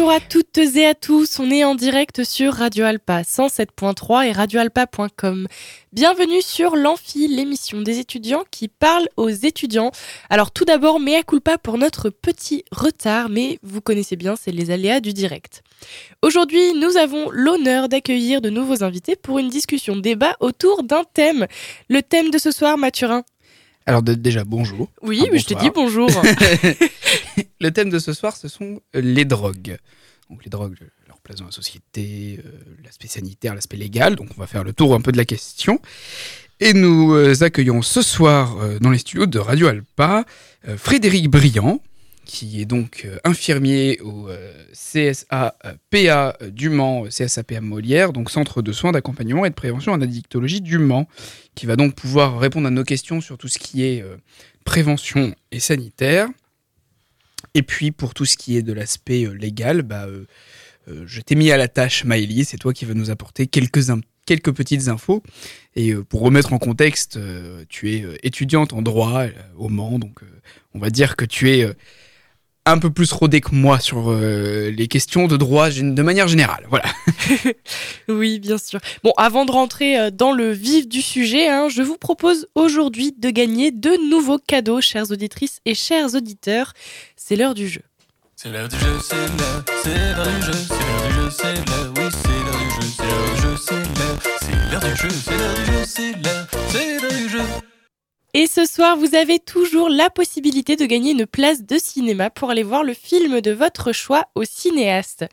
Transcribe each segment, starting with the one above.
Bonjour à toutes et à tous, on est en direct sur Radio Alpa 107.3 et radioalpa.com. Bienvenue sur l'Amphi, l'émission des étudiants qui parle aux étudiants. Alors tout d'abord, mea culpa pour notre petit retard, mais vous connaissez bien, c'est les aléas du direct. Aujourd'hui, nous avons l'honneur d'accueillir de nouveaux invités pour une discussion débat autour d'un thème. Le thème de ce soir, Mathurin, alors déjà, bonjour. Oui, mais je te dis bonjour. le thème de ce soir, ce sont euh, les drogues. Donc les drogues, leur place dans la société, euh, l'aspect sanitaire, l'aspect légal. Donc on va faire le tour un peu de la question. Et nous euh, accueillons ce soir dans les studios de Radio Alpa Frédéric Briand, qui est donc euh, infirmier au euh, CSAPA du Mans, CSAPA Molière, donc Centre de soins d'accompagnement et de prévention en addictologie du Mans, qui va donc pouvoir répondre à nos questions sur tout ce qui est euh, prévention et sanitaire. Et puis pour tout ce qui est de l'aspect légal, bah, je t'ai mis à la tâche, Maëlys, c'est toi qui vas nous apporter quelques, quelques petites infos. Et pour remettre en contexte, tu es étudiante en droit au Mans, donc on va dire que tu es un peu plus rodé que moi sur euh, les questions de droit de manière générale. Voilà. oui, bien sûr. Bon, avant de rentrer euh, dans le vif du sujet, hein, je vous propose aujourd'hui de gagner deux nouveaux cadeaux, chères auditrices et chers auditeurs. C'est l'heure du jeu. C'est l'heure du jeu, c'est l'heure, c'est l'heure du jeu, c'est l'heure du jeu, c'est l'heure, oui, c'est l'heure du jeu, c'est l'heure du jeu, c'est l'heure, c'est l'heure du jeu, c'est l'heure du jeu, c'est l'heure, c'est l'heure du jeu. Et ce soir, vous avez toujours la possibilité de gagner une place de cinéma pour aller voir le film de votre choix au cinéaste.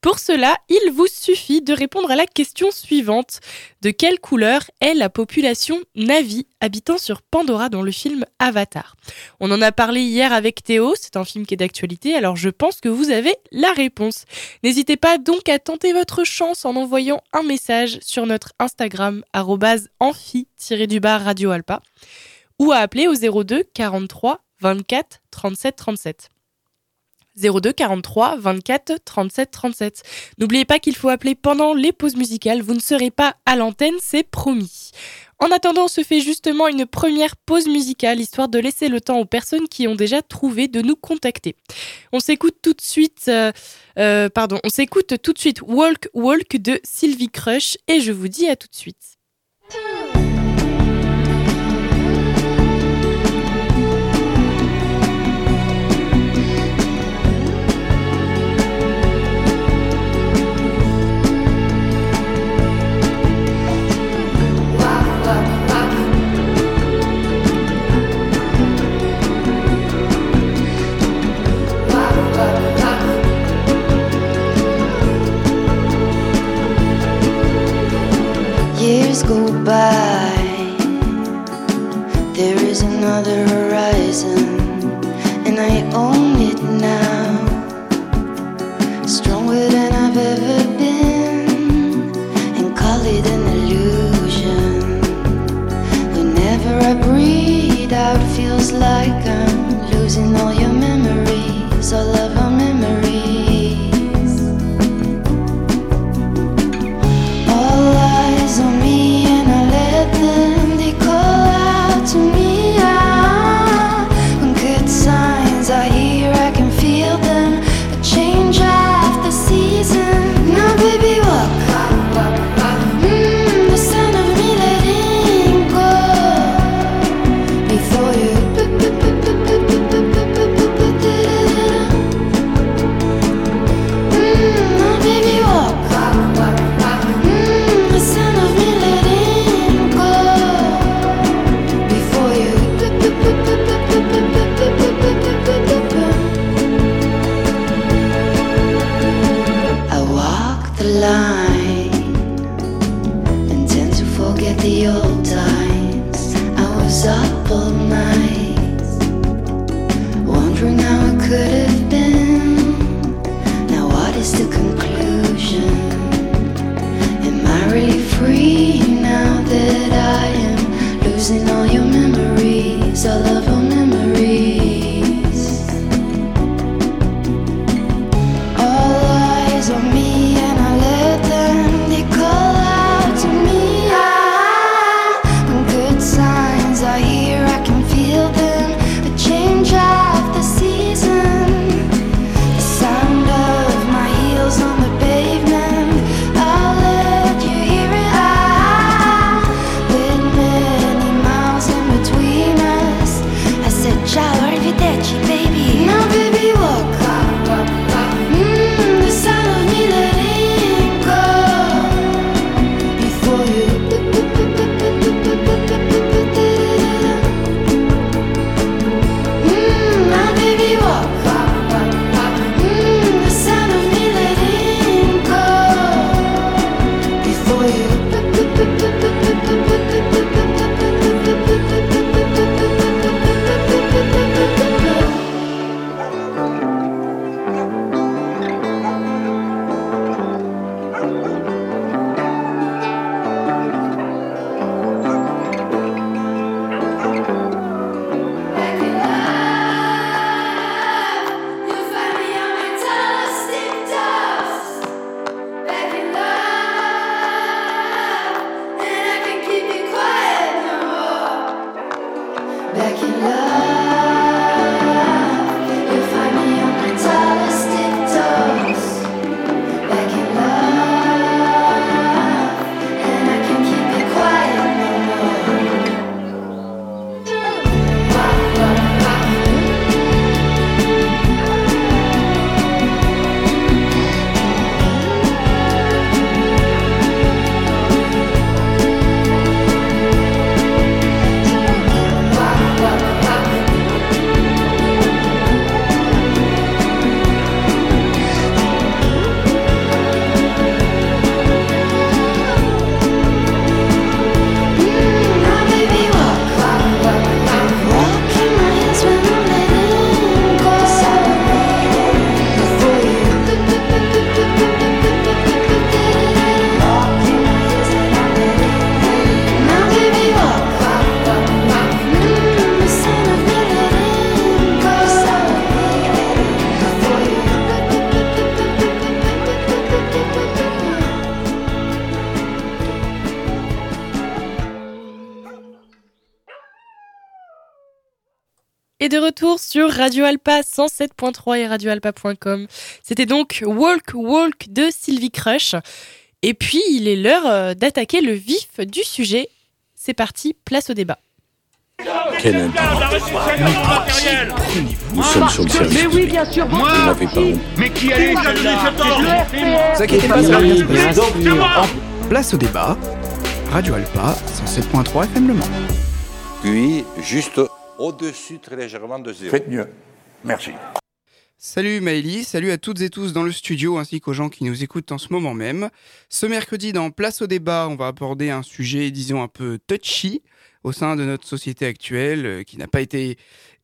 Pour cela, il vous suffit de répondre à la question suivante. De quelle couleur est la population Navi habitant sur Pandora dans le film Avatar? On en a parlé hier avec Théo, c'est un film qui est d'actualité, alors je pense que vous avez la réponse. N'hésitez pas donc à tenter votre chance en envoyant un message sur notre Instagram amphi-du-bar Radio Alpa ou à appeler au 02 43 24 37 37. 02 43 24 37 37. N'oubliez pas qu'il faut appeler pendant les pauses musicales, vous ne serez pas à l'antenne, c'est promis. En attendant, on se fait justement une première pause musicale, histoire de laisser le temps aux personnes qui ont déjà trouvé de nous contacter. On s'écoute tout de suite, euh, euh, pardon, on s'écoute tout de suite Walk Walk de Sylvie Crush et je vous dis à tout de suite. the line. Est de retour sur Radio Alpa 107.3 et radioalpa.com. C'était donc Walk Walk de Sylvie Crush. Et puis, il est l'heure euh, d'attaquer le vif du sujet. C'est parti, place au débat. Quel Nous sommes sur le service. Mais oui, bien sûr, Vous n'avez pas honte. Mais qui allait ça Ne inquiétez pas, ça va bien se passer. Place au débat. Radio Alpa, 107.3 FM Le Mans. Puis, juste au-dessus, très légèrement de zéro. Faites mieux. Merci. Salut Maëlie, salut à toutes et tous dans le studio ainsi qu'aux gens qui nous écoutent en ce moment même. Ce mercredi dans Place au débat, on va aborder un sujet disons un peu touchy au sein de notre société actuelle euh, qui n'a pas été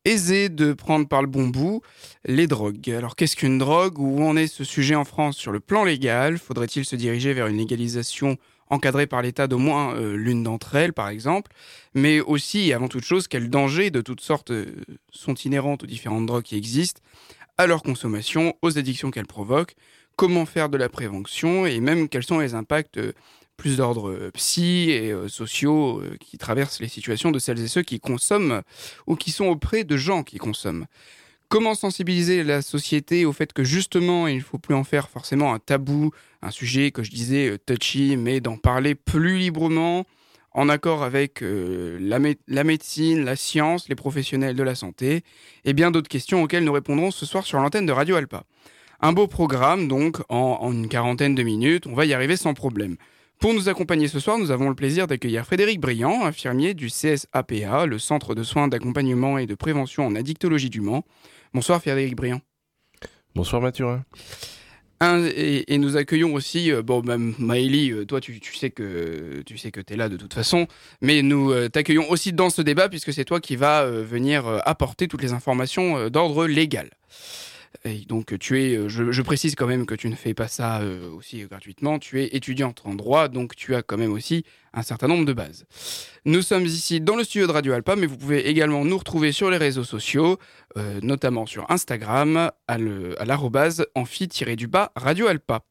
aisé de prendre par le bon bout, les drogues. Alors qu'est-ce qu'une drogue? Où en est ce sujet en France sur le plan légal? Faudrait-il se diriger vers une légalisation encadrée par l'État d'au moins euh, l'une d'entre elles, par exemple Mais aussi, avant toute chose, quels dangers de toutes sortes euh, sont inhérentes aux différentes drogues qui existent à leur consommation, aux addictions qu'elles provoquent, comment faire de la prévention et même quels sont les impacts euh, plus d'ordre psy et sociaux qui traversent les situations de celles et ceux qui consomment ou qui sont auprès de gens qui consomment. Comment sensibiliser la société au fait que justement il ne faut plus en faire forcément un tabou, un sujet que je disais euh, touchy, mais d'en parler plus librement, en accord avec euh, la, mé- la médecine, la science, les professionnels de la santé, et bien d'autres questions auxquelles nous répondrons ce soir sur l'antenne de Radio Alpa. Un beau programme donc, en une quarantaine de minutes, on va y arriver sans problème. Pour nous accompagner ce soir, nous avons le plaisir d'accueillir Frédéric Briand, infirmier du CSAPA, le Centre de soins d'accompagnement et de prévention en addictologie du Mans. Bonsoir Frédéric Briand. Bonsoir Mathurin. Un- et, et nous accueillons aussi, euh, bon, même Maëlie, euh, toi tu, tu sais que tu sais que t'es là de toute façon, mais nous euh, t'accueillons aussi dans ce débat puisque c'est toi qui vas venir apporter toutes les informations d'ordre légal. Et donc tu es, euh, je, précise quand même que tu ne fais pas ça euh, aussi gratuitement, tu es étudiante en droit, donc tu as quand même aussi un certain nombre de bases. Nous sommes ici dans le studio de Radio Alpa, mais vous pouvez également nous retrouver sur les réseaux sociaux, euh, notamment sur Instagram, à l'arrobase amphi-du-bas Radio Alpa.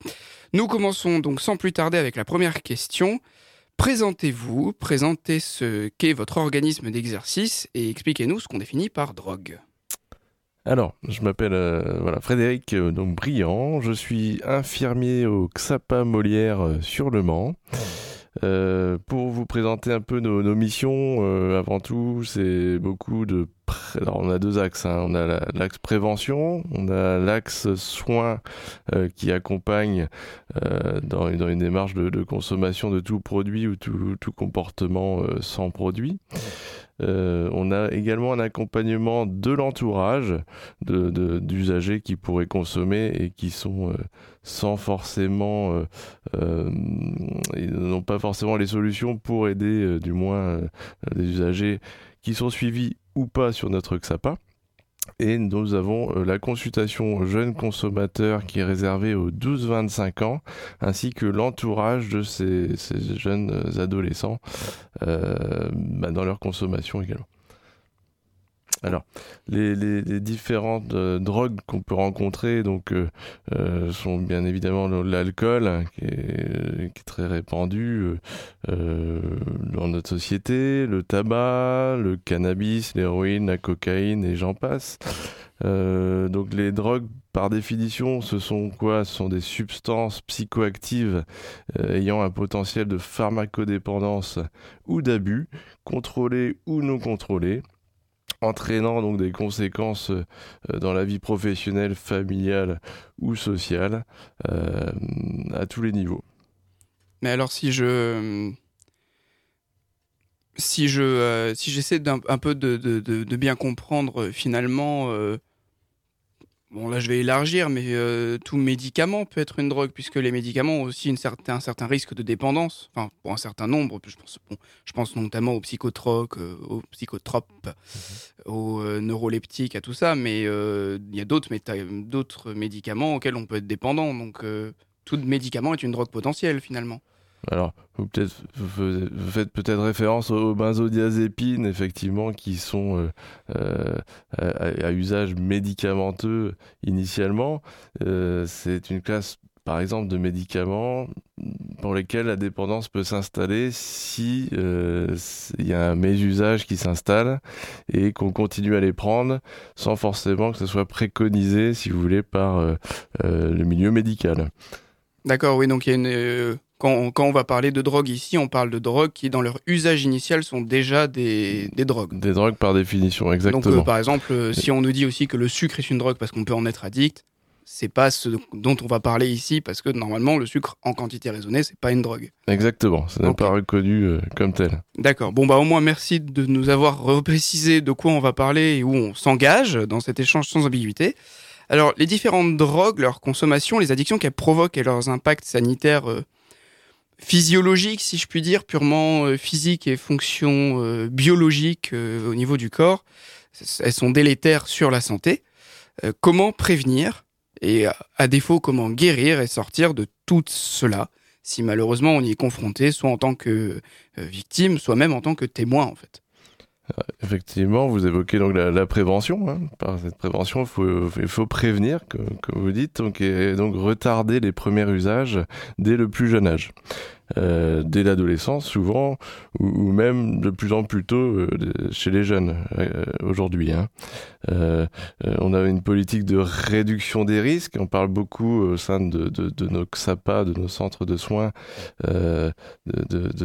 Nous commençons donc sans plus tarder avec la première question. Présentez-vous, présentez ce qu'est votre organisme d'exercice et expliquez-nous ce qu'on définit par drogue. Alors, je m'appelle euh, voilà, Frédéric euh, donc Briand, je suis infirmier au XAPA Molière euh, sur Le Mans. Euh, pour vous présenter un peu nos, missions, avant tout, c'est beaucoup de... Alors, on a deux axes. hein. On a la- l'axe prévention, on a l'axe soins qui accompagne dans, une démarche de, consommation de tout produit ou tout, comportement sans produit. Euh, on a également un accompagnement de l'entourage de- de- d'usagers qui pourraient consommer et qui sont euh, sans forcément, euh, ils n'ont pas forcément les solutions pour aider du moins des usagers qui sont suivis ou pas sur notre XAPA. Et nous avons euh, la consultation jeunes consommateurs qui est réservée aux 12-25 ans, ainsi que l'entourage de ces, jeunes adolescents euh, bah, dans leur consommation également. Alors, les, différentes euh, drogues qu'on peut rencontrer donc, euh, euh, sont bien évidemment l'alcool, hein, qui, est, très répandu dans notre société, le tabac, le cannabis, l'héroïne, la cocaïne et j'en passe. Donc les drogues, par définition, ce sont quoi? Ce sont des substances psychoactives ayant un potentiel de pharmacodépendance ou d'abus, contrôlés ou non contrôlés, entraînant donc des conséquences euh, dans la vie professionnelle, familiale ou sociale euh, à tous les niveaux. Mais alors si je si je euh, si j'essaie d'un un peu de, de- de- bien comprendre euh, finalement euh, bon là je vais élargir mais euh, tout médicament peut être une drogue puisque les médicaments ont aussi une certain, un certain risque de dépendance. Enfin pour un certain nombre je pense bon, je pense notamment aux psychotroques euh, aux psychotropes aux euh, neuroleptiques à tout ça mais euh, il y a d'autres médicaments auxquels on peut être dépendant. Donc tout médicament est une drogue potentielle finalement Alors, vous, faites peut-être référence aux benzodiazépines, effectivement, qui sont euh, euh, à, usage médicamenteux initialement. Euh, c'est une classe par exemple, de médicaments pour lesquels la dépendance peut s'installer si y a un mésusage qui s'installe et qu'on continue à les prendre sans forcément que ce soit préconisé, si vous voulez, par le milieu médical. D'accord, oui, donc il y a une. Euh, quand, on, quand on va parler de drogue ici, on parle de drogues qui, dans leur usage initial, sont déjà des, des drogues. Des drogues par définition, exactement. Donc, euh, par exemple, euh, si on nous dit aussi que le sucre est une drogue parce qu'on peut en être addict, c'est pas ce dont on va parler ici parce que normalement, le sucre en quantité raisonnée, c'est pas une drogue. Exactement, ça n'est pas reconnu euh, comme tel. D'accord. Bon, bah, au moins, merci de nous avoir reprécisé de quoi on va parler et où on s'engage dans cet échange sans ambiguïté. Alors, les différentes drogues, leur consommation, les addictions qu'elles provoquent et leurs impacts sanitaires physiologiques, si je puis dire, purement euh, physiques et fonctions euh, biologiques euh, au niveau du corps, elles sont délétères sur la santé. Comment prévenir et, à- défaut, comment guérir et sortir de tout cela si malheureusement on y est confronté, soit en tant que victime, soit même en tant que témoin, en fait? Effectivement, vous évoquez donc la, prévention. hein. Par cette prévention, il faut, prévenir, comme, vous dites, et donc retarder les premiers usages dès le plus jeune âge. Euh, dès l'adolescence souvent, ou, même de plus en plus tôt euh, chez les jeunes euh, aujourd'hui. Hein. On a une politique de réduction des risques. On parle beaucoup au sein de, de, nos XAPA, de nos centres de soins, de,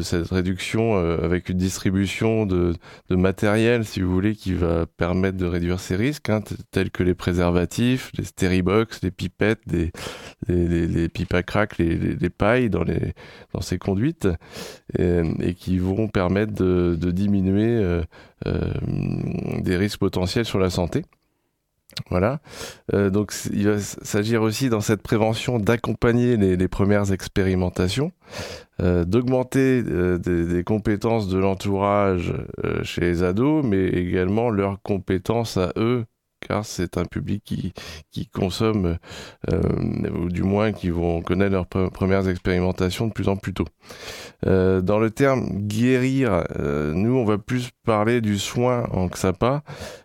cette réduction avec une distribution de, matériel, si vous voulez, qui va permettre de réduire ces risques, hein, tels que les préservatifs, les stéribox, les pipettes, les, les, les, les pipes à les pailles dans, les, dans ces conduites, et, et qui vont permettre de, diminuer euh, euh, des risques potentiels sur la santé. Voilà. Euh, donc il va s'agir aussi dans cette prévention d'accompagner les, premières expérimentations, euh, d'augmenter euh, des, compétences de l'entourage euh, chez les ados, mais également leurs compétences à eux, car c'est un public qui, qui consomme, euh, ou du moins qui vont connaître leurs pre- premières expérimentations de plus en plus tôt. Euh, dans le terme guérir, euh, nous on va plus parler du soin en XAPA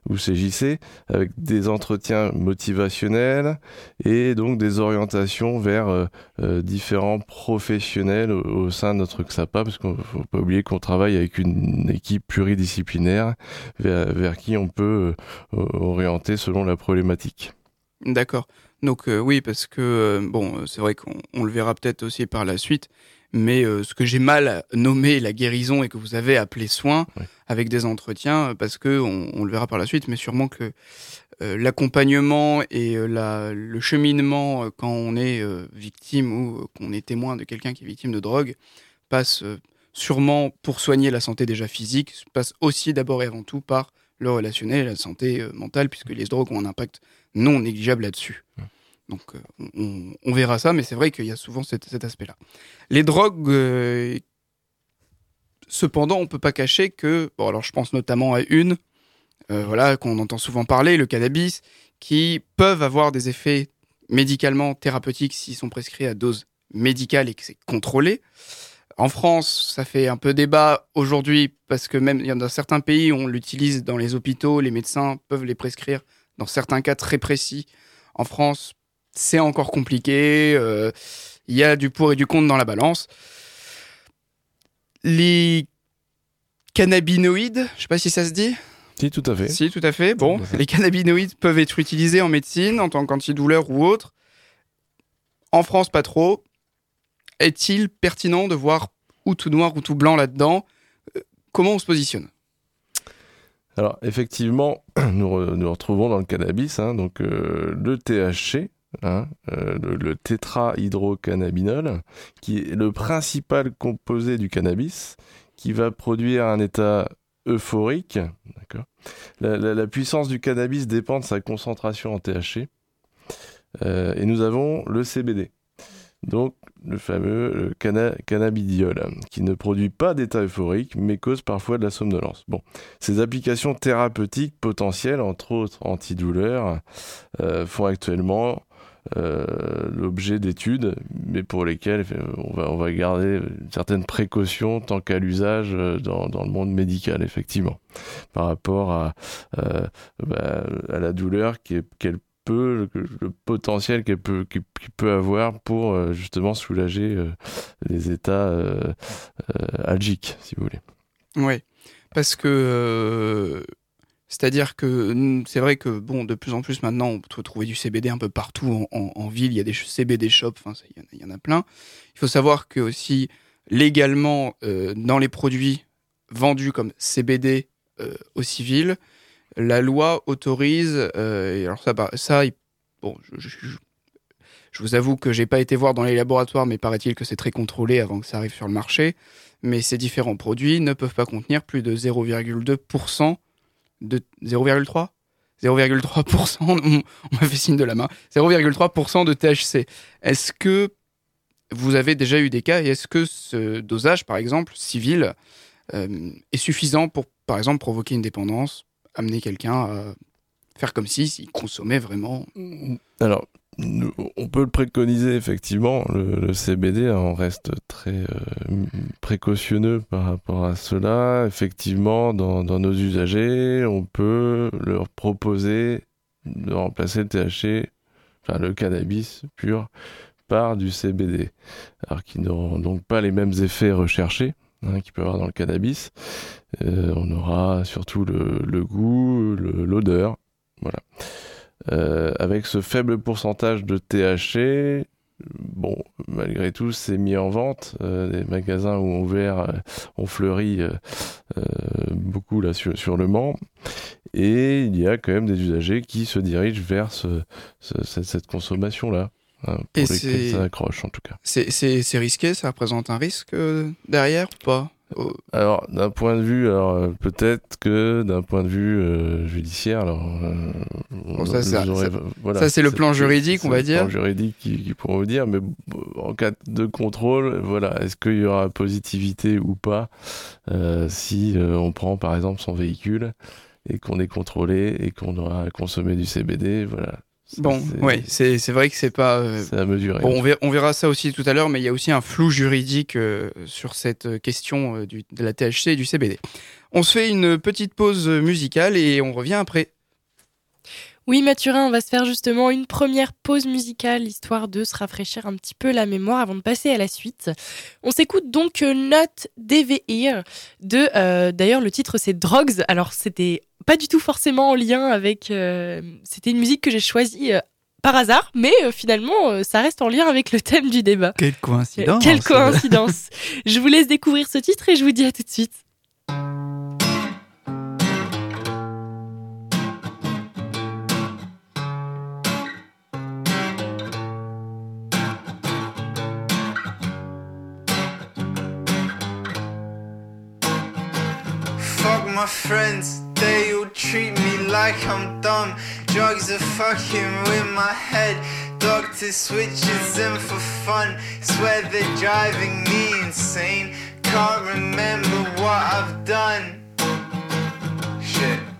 ou CJC avec des entretiens motivationnels et donc des orientations vers euh, euh, différents professionnels au, sein de notre XAPA parce qu'il faut pas oublier qu'on travaille avec une équipe pluridisciplinaire vers, qui on peut euh, orienter selon la problématique. D'accord. Donc oui, parce que, bon, c'est vrai qu'on on le verra peut-être aussi par la suite, mais euh, ce que j'ai mal nommé la guérison et que vous avez appelé soin, avec des entretiens, euh, parce que on, on le verra par la suite, mais sûrement que euh, l'accompagnement et euh, la, le cheminement quand on est victime ou qu'on est témoin de quelqu'un qui est victime de drogue passe sûrement pour soigner la santé déjà physique, passe aussi d'abord et avant tout par le relationnel et la santé mentale, puisque les drogues ont un impact non négligeable là-dessus. Donc euh, on, verra ça, mais c'est vrai qu'il y a souvent cet, aspect-là. Les drogues, euh, cependant, on peut pas cacher que, bon alors je pense notamment à une, euh, voilà qu'on entend souvent parler, le cannabis, qui peuvent avoir des effets médicalement thérapeutiques s'ils sont prescrits à dose médicale et que c'est contrôlé. En France, ça fait un peu débat aujourd'hui parce que même a certains pays on l'utilise dans les hôpitaux, les médecins peuvent les prescrire dans certains cas très précis. En France, c'est encore compliqué. euh, Il y a du pour et du contre dans la balance. Les cannabinoïdes, je sais pas si ça se dit. Si, tout à fait. Si, tout à fait. Bon, Tout à fait. les cannabinoïdes peuvent être utilisés en médecine en tant qu'antidouleur ou autre. En France, pas trop. Est-il pertinent de voir ou tout noir ou tout blanc là-dedans? Euh, Comment on se positionne? Alors effectivement, nous, re- nous retrouvons dans le cannabis hein, donc euh, le THC, hein, euh, le, tétrahydrocannabinol, qui est le principal composé du cannabis, qui va produire un état euphorique. La, puissance du cannabis dépend de sa concentration en THC. Euh, et nous avons le CBD. Donc, le fameux canna- cannabidiol, qui ne produit pas d'état euphorique, mais cause parfois de la somnolence. Bon, ces applications thérapeutiques potentielles, entre autres antidouleurs, euh, font actuellement l'objet d'études, mais pour lesquelles euh, on va, on va garder une certaine précaution tant qu'à l'usage euh, dans, dans le monde médical, effectivement, par rapport à, euh, bah, à la douleur qui est- qu'elles peu le, potentiel qu'elle peut, qu'il peut avoir pour euh, justement soulager euh, les états euh, euh, algiques, si vous voulez. Oui, parce que euh, c'est-à-dire que mm, c'est vrai que bon, de plus en plus maintenant, on peut trouver du CBD un peu partout en, ville. Il y a des CBD shops, enfin, il y, en a- plein. Il faut savoir que aussi légalement, euh, dans les produits vendus comme CBD euh, au civil, la loi autorise. euh, alors ça, bah, ça, bon, je- je vous avoue que j'ai pas été voir dans les laboratoires, mais paraît-il que c'est très contrôlé avant que ça arrive sur le marché mais ces différents produits ne peuvent pas contenir plus de 0,2% de 0,3 0,3%, on on m'a fait signe de la main, 0,3% de THC. Est-ce que vous avez déjà eu des cas et est-ce que ce dosage, par exemple, civil, euh, est suffisant pour, par exemple, provoquer une dépendance, amener quelqu'un à faire comme si s'il consommait vraiment Alors, on peut le préconiser effectivement. Le, CBD, on reste très euh, précautionneux par rapport à cela. Effectivement, dans, nos usagers, on peut leur proposer de remplacer le THC, enfin le cannabis pur, par du CBD. Alors qui n'auront donc pas les mêmes effets recherchés hein, qu'il peut avoir dans le cannabis. Euh, on aura surtout le, goût, l'odeur. Voilà. Euh, avec ce faible pourcentage de THC, bon, malgré tout, c'est mis en vente. Euh, des magasins où on ouvert, euh, ont fleuri euh, euh, beaucoup là sur, sur le Mans. Et il y a quand même des usagers qui se dirigent vers ce- ce- cette, cette consommation-là. hein, pour Et ça accroche en tout cas. C'est- risqué, ça représente un risque derrière ou pas? Alors, d'un point de vue, alors euh, peut-être que d'un point de vue euh, judiciaire, alors euh, ça, voilà, c'est le plan juridique, on va le dire. plan juridique qui, qui pourront vous dire, mais en cas de contrôle, voilà, est-ce qu'il y aura positivité ou pas euh, si euh, on prend par exemple son véhicule et qu'on est contrôlé et qu'on aura consommé du CBD, voilà. Bon, oui, c'est c'est vrai que c'est pas. euh, c'est à mesurer. Bon, on verra, on verra ça aussi tout à l'heure, mais il y a aussi un flou juridique euh, sur cette question euh, du- de la THC et du CBD. On se fait une petite pause musicale et on revient après. Oui, Mathurin, on va se faire justement une première pause musicale, histoire de se rafraîchir un petit peu la mémoire avant de passer à la suite. On s'écoute donc Not DVE de, euh, d'ailleurs le titre c'est Drogs, alors c'était pas du tout forcément en lien avec, euh, c'était une musique que j'ai choisie euh, par hasard, mais euh, finalement euh, ça reste en lien avec le thème du débat. Quelle coïncidence Quelle coïncidence Je vous laisse découvrir ce titre et je vous dis à tout de suite. My friends, they all treat me like I'm dumb. Drugs are fucking with my head. Doctor switches them for fun. Swear they're driving me insane. Can't remember what I've done. Shit.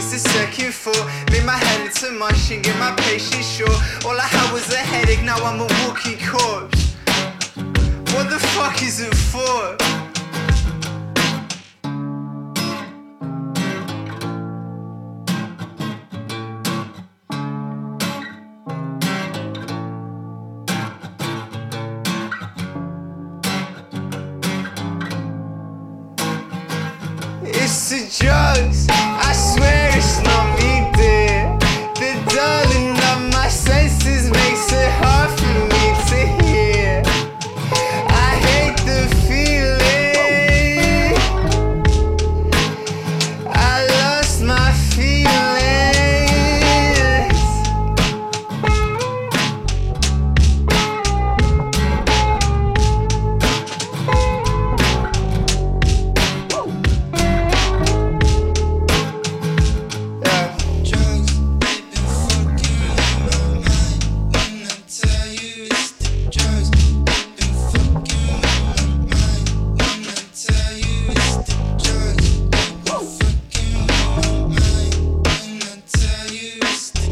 It's the second floor. Made my head into mush and get my patience short. All I had was a headache, now I'm a walking corpse. What the fuck is it for? Christ.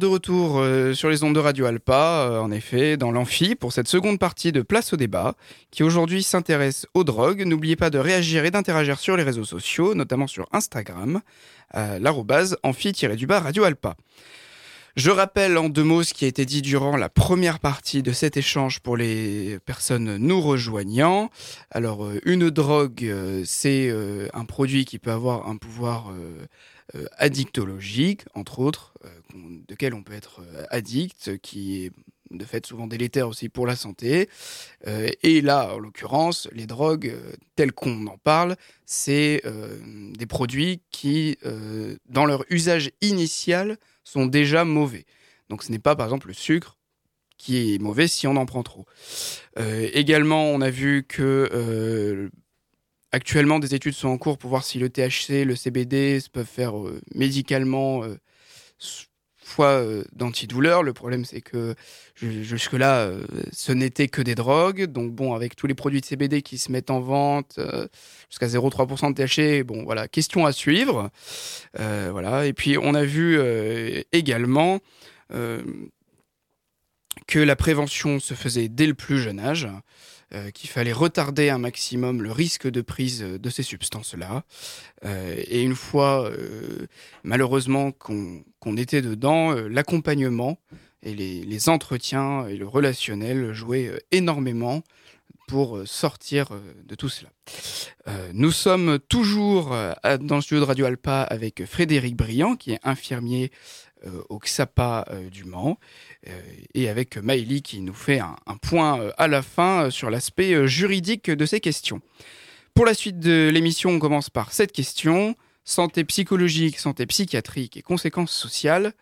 De retour euh, sur les ondes de Radio Alpa, euh, en effet, dans l'amphi, pour cette seconde partie de Place au débat, qui aujourd'hui s'intéresse aux drogues. N'oubliez pas de réagir et d'interagir sur les réseaux sociaux, notamment sur Instagram, à l'arrobase amphi-du-bas Radio Alpa. Je rappelle en deux mots ce qui a été dit durant la première partie de cet échange pour les personnes nous rejoignant. Alors, euh, une drogue, euh, c'est euh, un produit qui peut avoir un pouvoir addictologique, entre autres, de quel on peut être addict, qui est de fait souvent délétère aussi pour la santé. Et là, en l'occurrence, les drogues, telles qu'on en parle, c'est des produits qui, dans leur usage initial, sont déjà mauvais. Donc ce n'est pas par exemple le sucre qui est mauvais si on en prend trop. Euh, également, on a vu que euh, actuellement des études sont en cours pour voir si le THC, le CBD peuvent faire euh, médicalement fois euh, d'antidouleur. Le problème, c'est que ju- jusque-là, euh, ce n'était que des drogues. Donc bon, avec tous les produits de CBD qui se mettent en vente euh, jusqu'à 0,3% de THC, bon voilà, question à suivre. Voilà. Et puis on a vu également que la prévention se faisait dès le plus jeune âge, euh, qu'il fallait retarder un maximum le risque de prise de ces substances-là. Euh, et une fois, euh, malheureusement, qu'on était dedans, euh, l'accompagnement et les, entretiens et le relationnel jouaient euh, énormément pour euh, sortir euh, de tout cela. Euh, nous sommes toujours euh, dans le studio de Radio Alpa avec Frédéric Briand, qui est infirmier euh, au XAPA euh, du Mans, euh, et avec Maëlie qui nous fait un, un point euh, à la fin euh, sur l'aspect euh, juridique de ces questions. Pour la suite de l'émission, on commence par cette question. Santé psychologique, santé psychiatrique et conséquences sociales.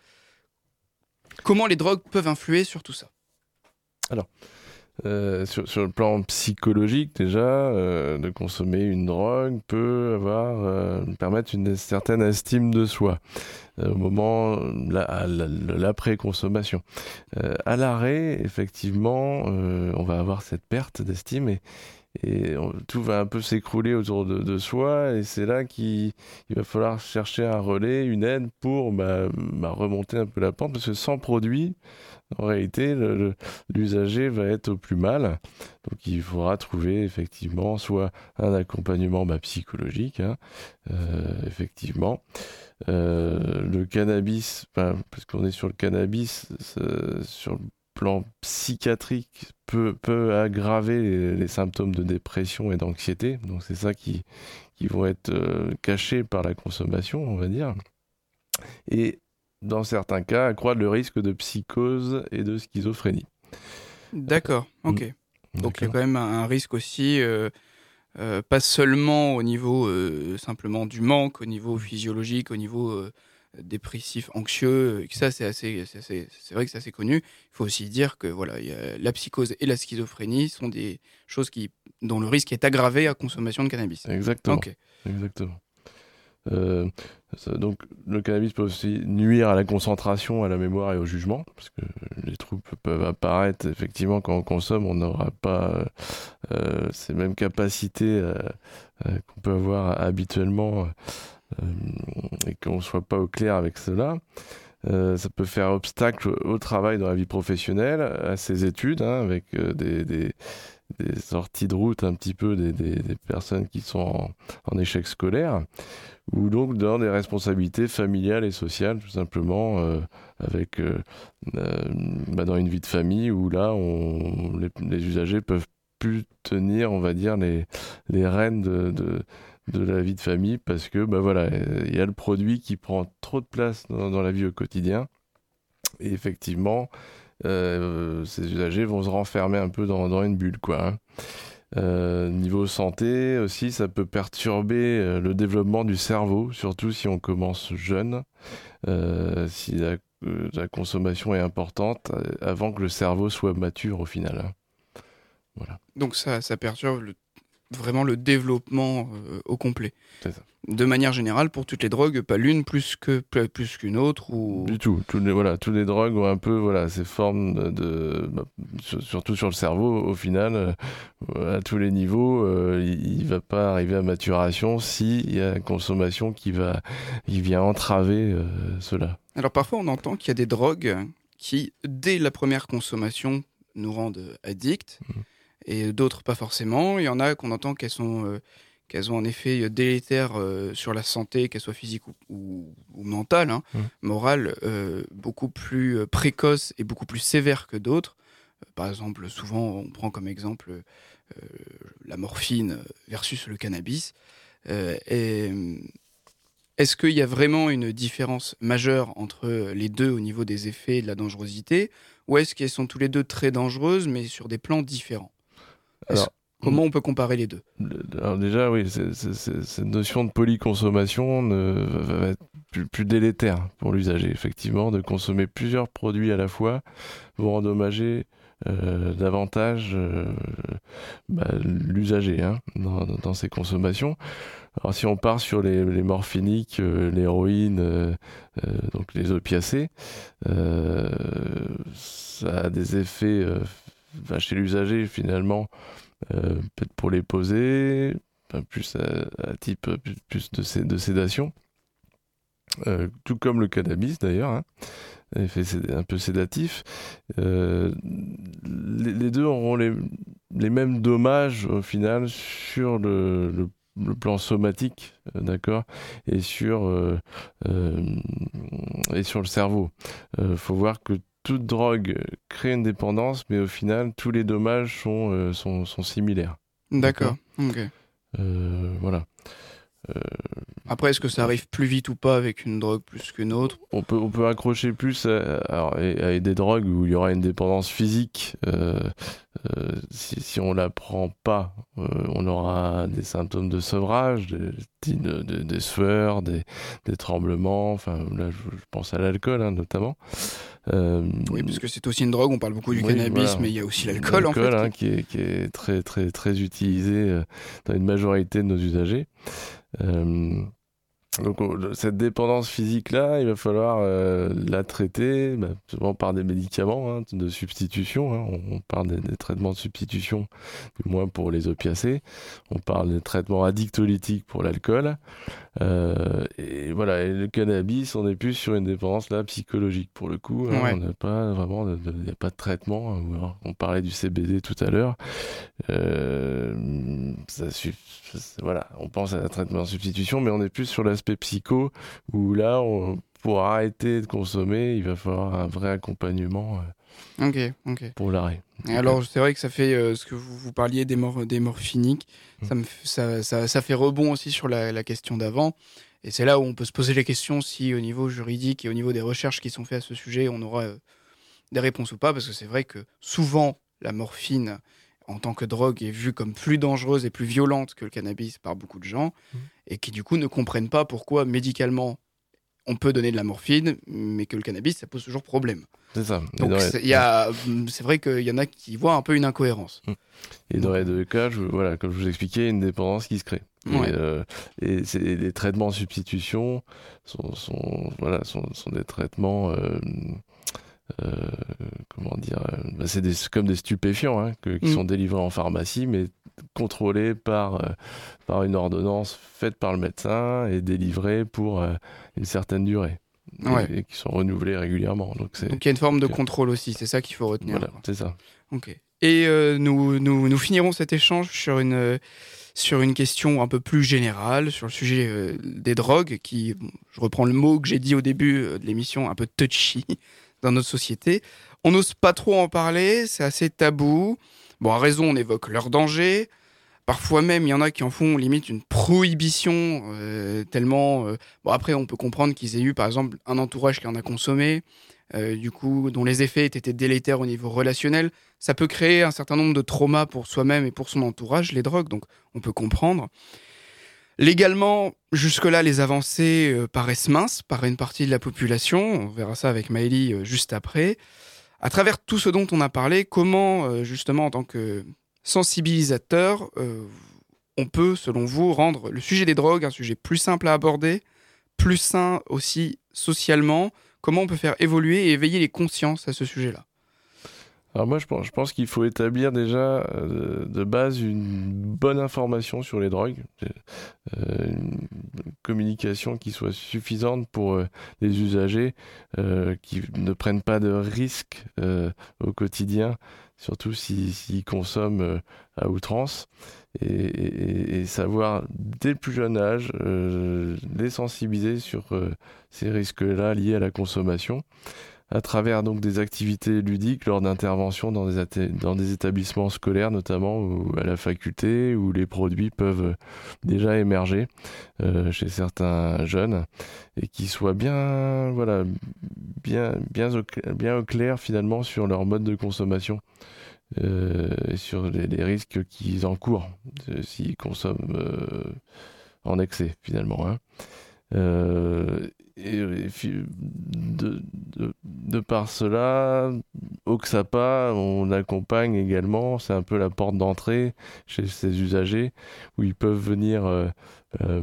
Comment les drogues peuvent influer sur tout ça? Euh, sur, le plan psychologique, déjà, euh, de consommer une drogue peut avoir, euh, permettre une certaine estime de soi au moment de l'après-consommation. À l'arrêt, effectivement, on va avoir cette perte d'estime et, et tout va un peu s'écrouler autour de, soi et c'est là qu'il il va falloir chercher un relais, une aide pour bah, bah, remonter un peu la pente parce que sans produit, en réalité, l'usager va être au plus mal. Donc il faudra trouver effectivement soit un accompagnement bah, psychologique, hein, euh, effectivement. Euh, le cannabis, parce qu'on est sur le cannabis, ça- sur le plan psychiatrique, peut, peut aggraver les, les symptômes de dépression et d'anxiété. Donc c'est ça qui, qui vont être euh, cachés par la consommation, on va dire. Et dans certains cas, accroître le risque de psychose et de schizophrénie. D'accord, ok. Mm. Donc il y a quand même un un risque aussi, euh, euh, pas seulement au niveau euh, simplement du manque, au niveau physiologique, au niveau dépressif, anxieux, et que ça c'est assez, c'est vrai que c'est assez connu. Il faut aussi dire que voilà, il y a la psychose et la schizophrénie sont des choses qui, dont le risque est aggravé à consommation de cannabis. Exactement. Exactement. Euh, ça- donc le cannabis peut aussi nuire à la concentration, à la mémoire et au jugement, parce que les troubles peuvent apparaître effectivement quand on consomme, on n'aura pas euh, ces mêmes capacités euh, qu'on peut avoir habituellement et qu'on ne soit pas au clair avec cela. Euh, ça peut faire obstacle au travail dans la vie professionnelle, à ses études, hein, avec euh, des, sorties de route un petit peu des, personnes qui sont en, échec scolaire, ou donc dans des responsabilités familiales et sociales, tout simplement, euh, avec euh, euh, bah, dans une vie de famille où là, les, les usagers peuvent plus tenir, on va dire, les, rênes de, de la vie de famille parce que bah voilà, il y a le produit qui prend trop de place dans, la vie au quotidien. Et effectivement, euh, ces usagers vont se renfermer un peu dans, dans une bulle, quoi. hein. Euh, niveau santé aussi, ça peut perturber euh, le développement du cerveau, surtout si on commence jeune, si la, consommation est importante, avant que le cerveau soit mature au final. hein. Donc ça, ça perturbe le- vraiment le développement euh, au complet. Ça. De manière générale, pour toutes les drogues, pas l'une plus que plus qu'une autre ou Du tout. Tous les, voilà, tous les drogues ont un peu voilà, ces formes de, bah, sur- surtout sur le cerveau. Au final, euh, à tous les niveaux, euh, il, il va pas arriver à maturation s'il y a une consommation qui va, qui vient entraver cela. Alors parfois, on entend qu'il y a des drogues qui, dès la première consommation, nous rendent addicts, Mhm. Et d'autres pas forcément. Il y en a qu'on entend qu'elles sont, euh, qu'elles ont un effet délétère euh, sur la santé, qu'elle soit physique ou, ou- ou mentale, hein, morale, euh, beaucoup plus euh, précoce et beaucoup plus sévère que d'autres. Euh, Par exemple, souvent, on prend comme exemple euh, la morphine versus le cannabis. Euh, et, euh, est-ce qu'il y a vraiment une différence majeure entre les deux au niveau des effets et de la dangerosité? Ou est-ce qu'elles sont tous les deux très dangereuses mais sur des plans différents? Alors, Comment on peut comparer les deux? Alors déjà, oui, cette notion de polyconsommation ne, va va être plus, plus délétère pour l'usager. Effectivement, de consommer plusieurs produits à la fois vont endommager euh, davantage euh, bah, l'usager hein, dans, dans- ses consommations. Alors si on part sur les, les morphiniques, euh, l'héroïne, donc les opiacés, ça a des effets chez l'usager finalement euh, peut-être pour les poser, plus à, type euh, plus, de, sé- de sédation. Euh, tout comme le cannabis d'ailleurs, hein, effet un peu sédatif. Les, deux auront les, mêmes dommages au final sur le, plan somatique, d'accord, et sur et sur le cerveau. Faut voir que toute drogue crée une dépendance, mais au final, tous les dommages sont, euh, sont, sont similaires. D'accord. Euh, voilà. Après, est-ce que ça arrive plus vite ou pas avec une drogue plus qu'une autre? On peut, on peut accrocher plus à, alors, à des drogues où il y aura une dépendance physique. euh, euh, si, si on la prend pas, euh, on aura des symptômes de sevrage, des, des, des- des sueurs, des, tremblements. Enfin, là, je, je pense à l'alcool hein, notamment. Oui, parce que c'est aussi une drogue. On parle beaucoup du Oui, cannabis, voilà. mais il y a aussi l'alcool en fait. L'alcool, hein, qui, est, qui est très très très utilisé dans une majorité de nos usagers. Donc on- cette dépendance physique là, il va falloir euh, la traiter bah, souvent par des médicaments hein, de substitution. hein. On, on parle des, des traitements de substitution, du moins pour les opiacés. On parle des traitements addictolytiques pour l'alcool. Euh, et voilà, et le cannabis, on est plus sur une dépendance là psychologique pour le coup. hein. Ouais. On n'a pas vraiment, il n'y a pas de traitement. hein. On parlait du CBD tout à l'heure. Euh, ça voilà, on pense à un traitement de substitution, mais on est plus sur l'aspect psycho où là, on- pour arrêter de consommer, il va falloir un vrai accompagnement euh, Ok, ok. pour l'arrêt. Alors, c'est vrai que ça fait euh, ce que vous, vous parliez des, mor des morphiniques, Mm. ça, me ça, ça, ça fait rebond aussi sur la, la question d'avant. Et c'est là où on peut se poser les questions si au niveau juridique et au niveau des recherches qui sont faites à ce sujet, on aura euh, des réponses ou pas, parce que c'est vrai que souvent la morphine en tant que drogue est vue comme plus dangereuse et plus violente que le cannabis par beaucoup de gens, Mhm. et qui du coup ne comprennent pas pourquoi médicalement on peut donner de la morphine, mais que le cannabis ça pose toujours problème. C'est ça. Donc c'est vrai qu'il y en a qui voient un peu une incohérence. Et dans les deux cas, je- voilà, comme je vous expliquais, une dépendance qui se crée. Ouais. Et, euh, et c'est- les traitements en substitution sont, sont, voilà, sont, sont des traitements, euh, euh, comment dire, euh, bah, c'est comme des stupéfiants hein, que- qui Mm. sont délivrés en pharmacie, mais contrôlés par, euh, par une ordonnance faite par le médecin et délivrés pour euh, une certaine durée. Et- Ouais. Et, qui sont renouvelés régulièrement. Donc Donc il y a une forme de contrôle aussi, c'est ça qu'il faut retenir. voilà, c'est ça. Ok. Et euh, nous, nous, nous finirons cet échange sur une, sur une question un peu plus générale, sur le sujet euh, des drogues, qui, bon, je reprends le mot que j'ai dit au début de l'émission, un peu touchy dans notre société. On n'ose pas trop en parler, c'est assez tabou. Bon, à raison, on évoque leur danger. Parfois même, il y en a qui en font limite une prohibition, euh, tellement... euh, Bon, après, on peut comprendre qu'ils aient eu, par exemple, un entourage qui en a consommé, euh, du coup, dont les effets étaient délétères au niveau relationnel. Ça peut créer un certain nombre de traumas pour soi-même et pour son entourage, les drogues, donc on peut comprendre. Légalement, jusque-là, les avancées paraissent minces par une partie de la population. On verra ça avec Maëlie juste après. À travers tout ce dont on a parlé, comment, euh, justement, en tant que sensibilisateur, euh, on peut, selon vous, rendre le sujet des drogues un sujet plus simple à aborder, plus sain aussi socialement? Comment on peut faire évoluer et éveiller les consciences à ce sujet-là? Alors moi, je pense, qu'il faut établir déjà euh, de base une bonne information sur les drogues, euh, une communication qui soit suffisante pour euh, les usagers qui ne prennent pas de risques au quotidien, surtout s'ils consomment à outrance. Et, et- savoir dès le plus jeune âge les sensibiliser sur ces risques-là liés à la consommation à travers donc des activités ludiques lors d'interventions dans des, établissements scolaires notamment ou à la faculté où les produits peuvent déjà émerger euh, chez certains jeunes et qui soient bien voilà bien bien au, clair finalement sur leur mode de consommation euh, et sur les, risques qu'ils encourent euh, s'ils consomment en excès finalement hein. Euh, et, de, de, de par cela, au XAPA, on accompagne également, c'est un peu la porte d'entrée chez ces usagers, où ils peuvent venir euh, euh,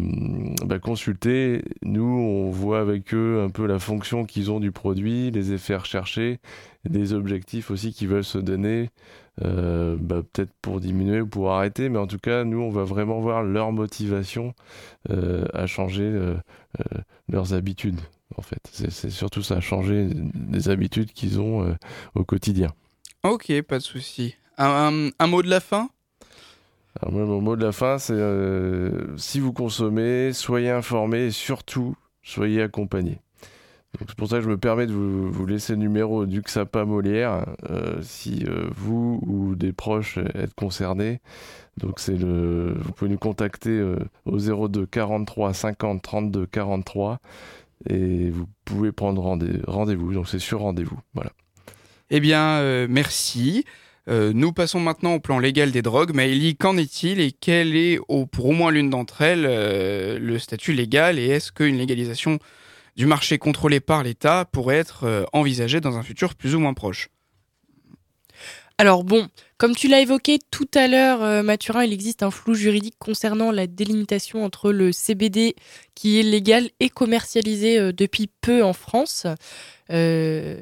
bah, consulter. Nous, on voit avec eux un peu la fonction qu'ils ont du produit, les effets recherchés, des objectifs aussi qu'ils veulent se donner, euh, bah, peut-être pour diminuer ou pour arrêter, mais en tout cas, nous, on va vraiment voir leur motivation euh, à changer euh, leurs habitudes. En fait, c'est surtout ça, changer les habitudes qu'ils ont au quotidien. Ok, pas de souci. Un mot de la fin? Alors mon mot de la fin, c'est euh, si vous consommez, soyez informés et surtout, soyez accompagnés. Donc c'est pour ça que je me permets de vous, vous laisser le numéro du XAPA Molière euh, si euh, vous ou des proches êtes concernés. Donc c'est le, vous pouvez nous contacter au 02 43 50 32 43 et vous pouvez prendre rendez- rendez-vous. Donc c'est sur rendez-vous. Voilà. Eh bien, merci. Euh, nous passons maintenant au plan légal des drogues. Maëlie, qu'en est-il et quel est, au- pour au moins l'une d'entre elles, euh, le statut légal et est-ce qu'une légalisation du marché contrôlé par l'État pourrait être euh, envisagée dans un futur plus ou moins proche? Alors bon, comme tu l'as évoqué tout à l'heure, Mathurin, il existe un flou juridique concernant la délimitation entre le CBD qui est légal et commercialisé depuis peu en France. Euh,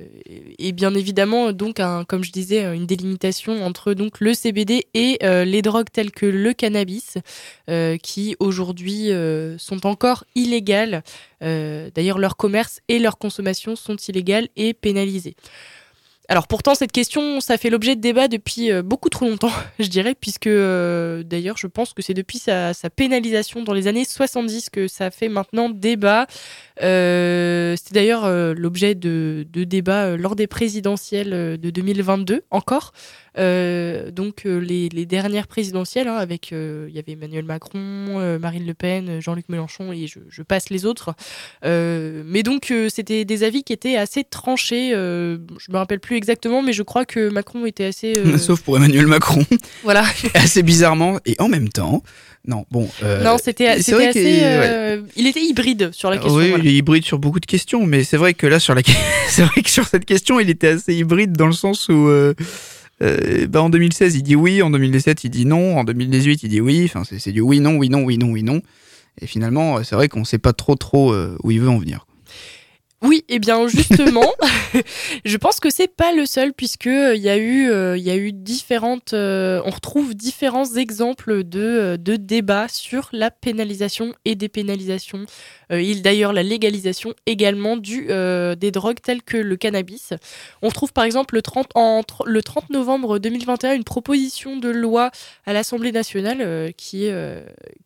et bien évidemment, donc, un- comme je disais, une délimitation entre donc le CBD et euh, les drogues telles que le cannabis, euh, qui aujourd'hui sont encore illégales. D'ailleurs, leur commerce et leur consommation sont illégales et pénalisées. Alors pourtant, cette question, ça fait l'objet de débats depuis euh, beaucoup trop longtemps, je dirais, puisque euh, d'ailleurs, je pense que c'est depuis sa, sa pénalisation dans les années 70 que ça fait maintenant débat. Euh, C'était d'ailleurs euh, l'objet de, de débats lors des présidentielles de 2022 encore. Euh, donc euh, les, les dernières présidentielles, hein, avec euh, il y avait Emmanuel Macron, Marine Le Pen, Jean-Luc Mélenchon et je, je passe les autres. Mais donc c'était des avis qui étaient assez tranchés. je me rappelle plus exactement, mais je crois que Macron était assez. Sauf pour Emmanuel Macron, Voilà. assez bizarrement et en même temps. Non, bon. euh, non, c'était assez. euh, Il était hybride sur la question. oui, voilà. il est hybride sur beaucoup de questions, mais c'est vrai que là, sur la, c'est vrai que sur cette question, il était assez hybride dans le sens où, euh, euh, bah, en 2016, il dit oui, en 2017, il dit non, en 2018, il dit oui. Enfin, c'est du oui, non, oui, non, oui, non, oui, non. Et finalement, euh, c'est vrai qu'on sait pas trop, trop euh, où il veut en venir. Oui, et bien justement, je pense que c'est pas le seul puisque il y a eu, il y a eu différentes, on retrouve différents exemples de, de débats sur la pénalisation et dépénalisation. Euh, il d'ailleurs la légalisation également euh, des drogues telles que le cannabis. On retrouve par exemple le 30 en tr- le 30 novembre 2021 une proposition de loi à l'Assemblée nationale euh, qui est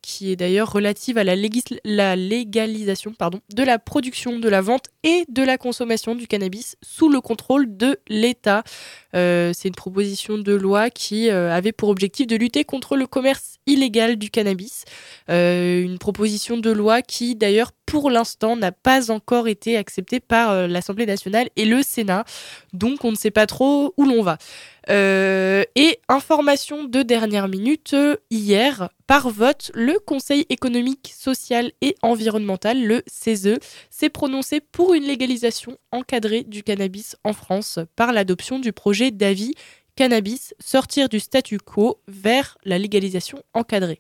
qui est d'ailleurs relative à la, la légalisation pardon de la production, de la vente et de la consommation du cannabis sous le contrôle de l'État. C'est une proposition de loi qui avait pour objectif de lutter contre le commerce illégal du cannabis. Une proposition de loi qui, d'ailleurs, pour l'instant, n'a pas encore été acceptée par euh, l'Assemblée nationale et le Sénat. Donc, on ne sait pas trop où l'on va. Euh, et information de dernière minute, euh, hier, par vote, le Conseil économique, social et environnemental, le CESE, s'est prononcé pour une légalisation encadrée du cannabis en France par l'adoption du projet d'avis cannabis sortir du statu quo vers la légalisation encadrée.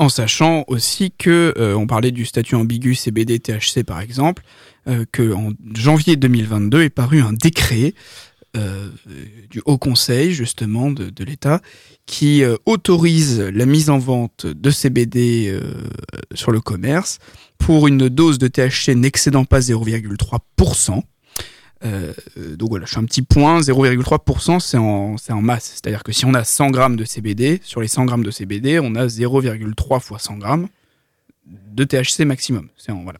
En sachant aussi que euh, on parlait du statut ambigu CBD THC par exemple, euh, que en janvier 2022 est paru un décret euh, du Haut Conseil justement de, l'État qui euh, autorise la mise en vente de CBD sur le commerce pour une dose de THC n'excédant pas 0,3%. Euh, donc voilà, je fais un petit point, 0,3% c'est en, en masse. C'est-à-dire que si on a 100 grammes de CBD, sur les 100 grammes de CBD, on a 0,3 fois 100 grammes de THC maximum. C'est en, voilà.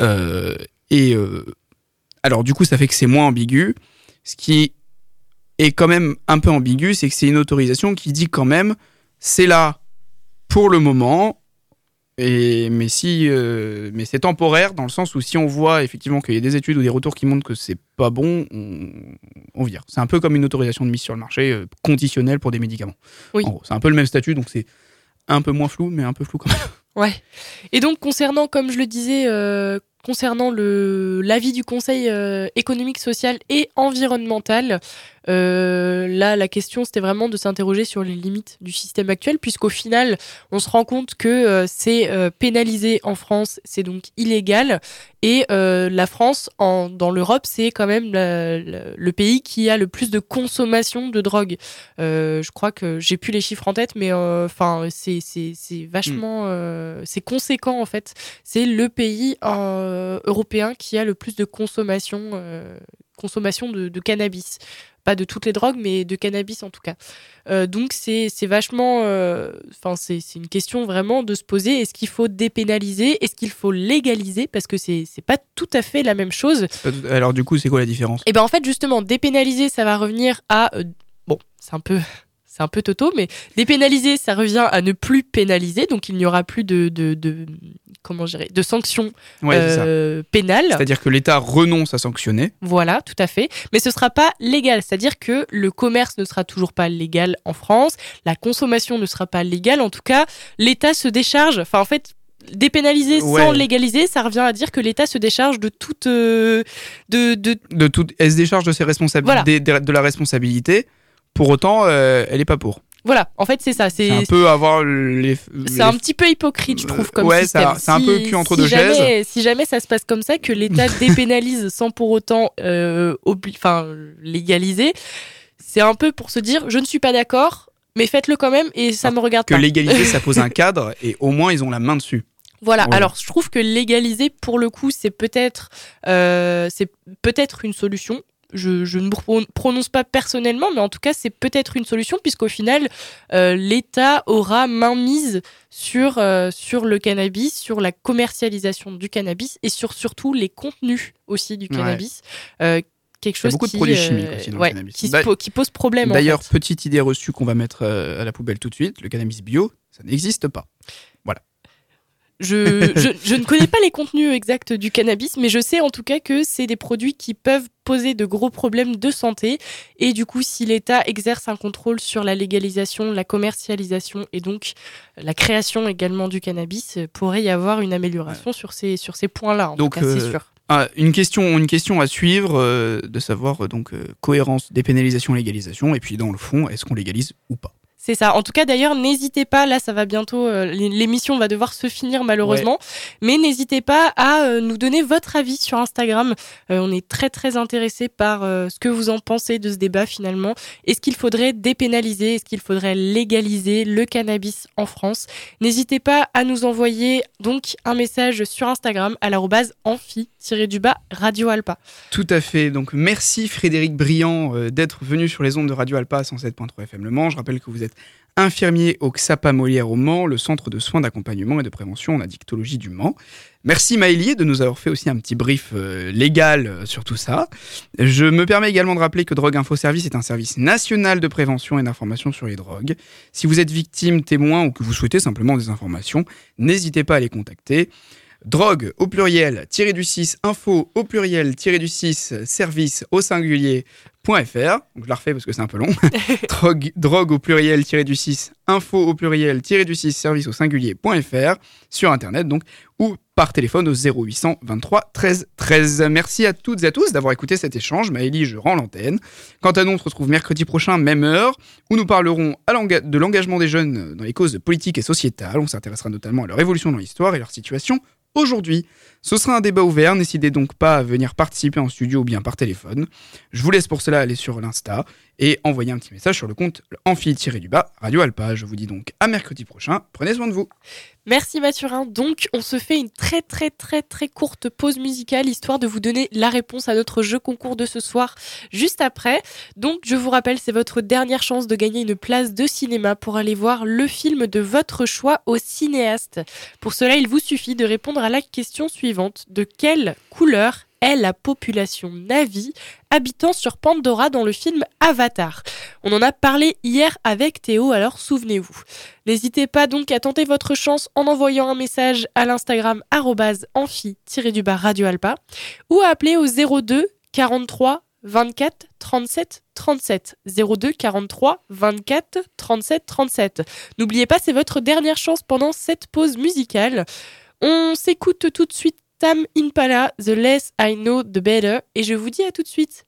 Euh, et euh, alors du coup, ça fait que c'est moins ambigu. Ce qui est quand même un peu ambigu, c'est que c'est une autorisation qui dit quand même, c'est là pour le moment. Et, mais si, euh, mais c'est temporaire dans le sens où si on voit effectivement qu'il y a des études ou des retours qui montrent que c'est pas bon, on, on vire. C'est un peu comme une autorisation de mise sur le marché euh, conditionnelle pour des médicaments. Oui. C'est un peu le même statut, donc c'est un peu moins flou, mais un peu flou quand même. Ouais. Et donc concernant, comme je le disais, euh, concernant le l'avis du Conseil économique, social et environnemental, euh, là la question c'était vraiment de s'interroger sur les limites du système actuel, puisqu'au final on se rend compte que euh, c'est euh, pénalisé en France, c'est donc illégal, et euh, la France en, dans l'Europe c'est quand même la- la- le pays qui a le plus de consommation de drogue. Euh, je crois que j'ai plus les chiffres en tête, mais euh, enfin c'est c'est c'est vachement euh, c'est conséquent en fait. C'est le pays euh, européen qui a le plus de consommation euh, consommation de, de cannabis. Pas de toutes les drogues, mais de cannabis en tout cas. Euh, donc c'est vachement, euh, enfin c'est c'est une question vraiment de se poser. Est-ce qu'il faut dépénaliser? Est-ce qu'il faut légaliser? Parce que c'est c'est pas tout à fait la même chose. Alors du coup, c'est quoi la différence? Et ben en fait justement dépénaliser ça va revenir à euh, bon c'est un peu c'est un peu toto mais dépénaliser ça revient à ne plus pénaliser donc il n'y aura plus de de, de comment dirais de sanctions Ouais, c'est ça. euh, pénales C'est-à-dire que l'État renonce à sanctionner. voilà tout à fait mais ce sera pas légal c'est-à-dire que le commerce ne sera toujours pas légal en France la consommation ne sera pas légale en tout cas l'État se décharge enfin en fait dépénaliser Ouais. sans légaliser ça revient à dire que l'État se décharge de toute euh, de, de de toute, elle se décharge de ses responsabilités, de, de la responsabilité. Pour autant, euh, elle est pas pour. voilà en fait c'est ça C'est un peu avoir les. C'est les- un petit peu hypocrite, je trouve, comme Ouais, système. ça- c'est un peu cul entre deux jamais, Si jamais ça se passe comme ça, que l'État dépénalise sans pour autant euh, obli- enfin, légaliser, c'est un peu pour se dire je ne suis pas d'accord, mais faites-le quand même et ça me regarde que pas. légaliser, ça pose un cadre et au moins ils ont la main dessus. Voilà. Ouais. Alors, je trouve que légaliser, pour le coup, c'est peut-être, euh, c'est peut-être une solution. Je, je ne prononce pas personnellement, mais en tout cas, c'est peut-être une solution, puisqu'au final, euh, l'État aura main mise sur, euh, sur le cannabis, sur la commercialisation du cannabis et sur surtout les contenus aussi du Ouais. cannabis. Euh, quelque Il y a chose beaucoup de qui, produits euh, chimiques aussi dans le ouais, cannabis. qui, po- qui pose problème. en D'ailleurs, fait. petite idée reçue qu'on va mettre à la poubelle tout de suite, le cannabis bio, ça n'existe pas. Je, je, je ne connais pas les contenus exacts du cannabis, mais je sais en tout cas que c'est des produits qui peuvent poser de gros problèmes de santé. Et du coup, si l'État exerce un contrôle sur la légalisation, la commercialisation et donc la création également du cannabis, euh, pourrait y avoir une amélioration sur ces, sur ces points-là. En Donc, tout cas, c'est euh, sûr. Ah, une question, une question à suivre, euh, de savoir donc euh, cohérence dépénalisation légalisation et puis dans le fond, est-ce qu'on légalise ou pas? C'est ça. En tout cas, d'ailleurs, n'hésitez pas. Là, ça va bientôt. euh, l'é- L'émission va devoir se finir malheureusement, mais n'hésitez pas à euh, nous donner votre avis sur Instagram. Euh, on est très très intéressé par ce que vous en pensez de ce débat finalement. Est-ce qu'il faudrait dépénaliser? Est-ce qu'il faudrait légaliser le cannabis en France? N'hésitez pas à nous envoyer donc un message sur Instagram à l'arrobase amphi amphi-du-bas Radio Alpa. Tout à fait. Donc merci Frédéric Briand d'être venu sur les ondes de Radio Alpa 107.3 FM Le Mans. Je rappelle que vous êtes infirmier au XAPA Molière au Mans, le centre de soins d'accompagnement et de prévention en addictologie du Mans. Merci Maëlie de nous avoir fait aussi un petit brief euh, légal euh, sur tout ça. Je me permets également de rappeler que Drogue Info Service est un service national de prévention et d'information sur les drogues. Si vous êtes victime, témoin ou que vous souhaitez simplement des informations, n'hésitez pas à les contacter. Drogue au pluriel, tiré du 6, info au pluriel, tiré du 6, service au singulier. .fr. Donc je la refais parce que c'est un peu long. drogue, drogue au pluriel, tiré du 6, info au pluriel, tiré du 6, service au singulier.fr sur internet donc ou par téléphone au 0800 23 13 13. Merci à toutes et à tous d'avoir écouté cet échange. Maëlie, je rends l'antenne. Quant à nous, on se retrouve mercredi prochain, même heure, où nous parlerons de l'engagement des jeunes dans les causes politiques et sociétales. On s'intéressera notamment à leur évolution dans l'histoire et leur situation aujourd'hui. Ce sera un débat ouvert, n'hésitez donc pas à venir participer en studio ou bien par téléphone. Je vous laisse pour cela aller sur l'Insta et envoyer un petit message sur le compte amphi-du-bas Radio Alpa. Je vous dis donc à mercredi prochain. Prenez soin de vous. Merci Mathurin. Donc, on se fait une très très très très courte pause musicale histoire de vous donner la réponse à notre jeu concours de ce soir juste après. Donc, je vous rappelle, c'est votre dernière chance de gagner une place de cinéma pour aller voir le film de votre choix au cinéaste. Pour cela, il vous suffit de répondre à la question suivante. De quelle couleur la population Navi habitant sur Pandora dans le film Avatar On en a parlé hier avec Théo, alors souvenez-vous. N'hésitez pas donc à tenter votre chance en envoyant un message à l'Instagram amphi-du-bas Radio Alpa ou à appeler au 02 43 24 37 37 02 43 24 37 37. N'oubliez pas, c'est votre dernière chance pendant cette pause musicale. On s'écoute tout de suite Tam Impala, The Less I Know, The Better, et je vous dis à tout de suite.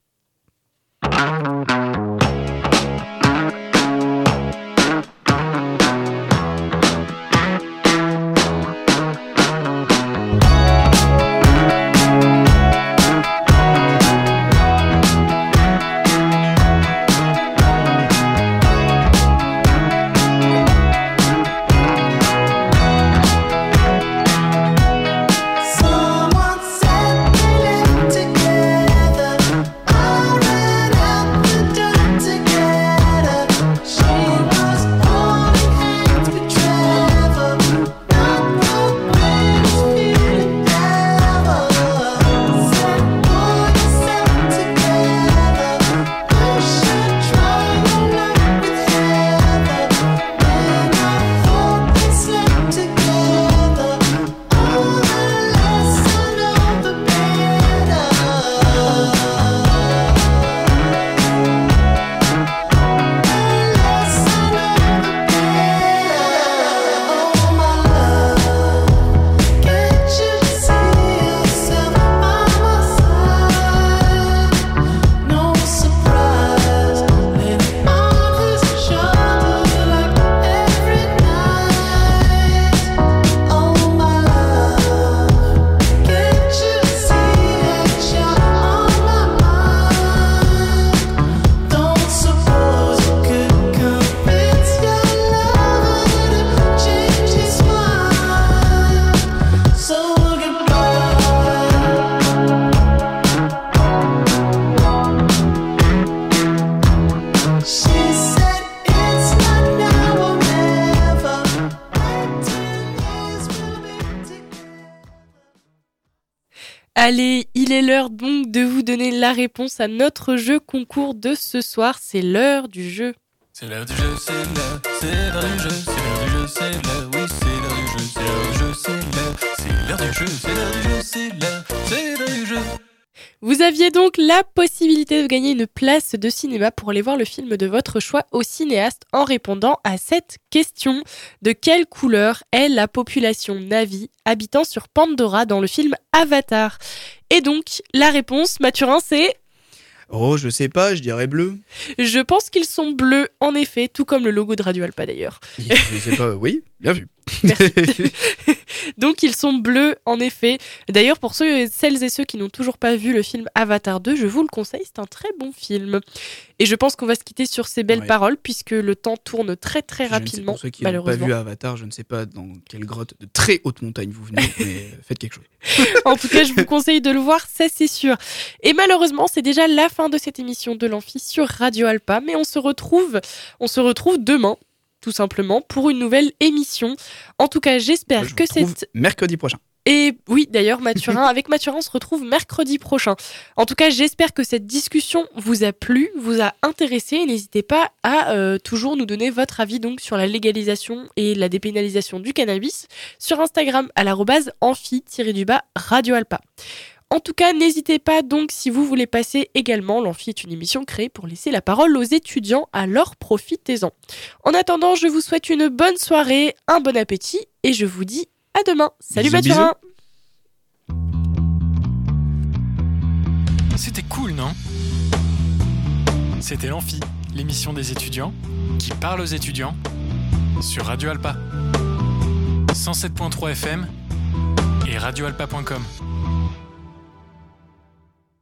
Allez, il est l'heure donc de vous donner la réponse à notre jeu concours de ce soir. C'est l'heure du jeu. C'est l'heure du jeu, c'est l'heure, c'est l'heure du jeu, c'est l'heure du jeu, c'est l'heure, oui, c'est l'heure du jeu, c'est l'heure du jeu, c'est l'heure, c'est l'heure du jeu, c'est l'heure du jeu, c'est l'heure, c'est l'heure du jeu. Vous aviez donc la possibilité de gagner une place de cinéma pour aller voir le film de votre choix au cinéaste en répondant à cette question. De quelle couleur est la population Navi habitant sur Pandora dans le film Avatar? Et donc, la réponse, Mathurin, c'est Oh, je sais pas, je dirais bleu. je pense qu'ils sont bleus, en effet, tout comme le logo de Radio Alpa d'ailleurs. Je sais pas, oui, bien vu. Merci. Donc ils sont bleus en effet. D'ailleurs pour ceux, celles et ceux qui n'ont toujours pas vu le film Avatar 2, je vous le conseille, c'est un très bon film. Et je pense qu'on va se quitter sur ces belles Ouais. paroles puisque le temps tourne très très rapidement Pour ceux qui n'ont pas vu Avatar, je ne sais pas dans quelle grotte de très haute montagne vous venez, mais euh, faites quelque chose. En tout cas, je vous conseille de le voir, ça c'est sûr. Et malheureusement, c'est déjà la fin de cette émission de l'Amphi sur Radio Alpa, mais on se retrouve, on se retrouve demain, tout simplement, pour une nouvelle émission. En tout cas, j'espère Je que cette mercredi prochain. et oui, d'ailleurs, Mathurin, avec Mathurin, on se retrouve mercredi prochain. En tout cas, j'espère que cette discussion vous a plu, vous a intéressé. N'hésitez pas à euh, toujours nous donner votre avis donc sur la légalisation et la dépénalisation du cannabis sur Instagram à l'arrobase amphi-du-bas Radio Alpa. En tout cas, n'hésitez pas donc si vous voulez passer également. L'amphi est une émission créée pour laisser la parole aux étudiants, alors profitez-en. En attendant, je vous souhaite une bonne soirée, un bon appétit et je vous dis à demain. Salut Mathurin C'était cool, non? C'était l'Amphi, l'émission des étudiants qui parle aux étudiants sur Radio Alpa. 107.3 FM et radioalpa.com.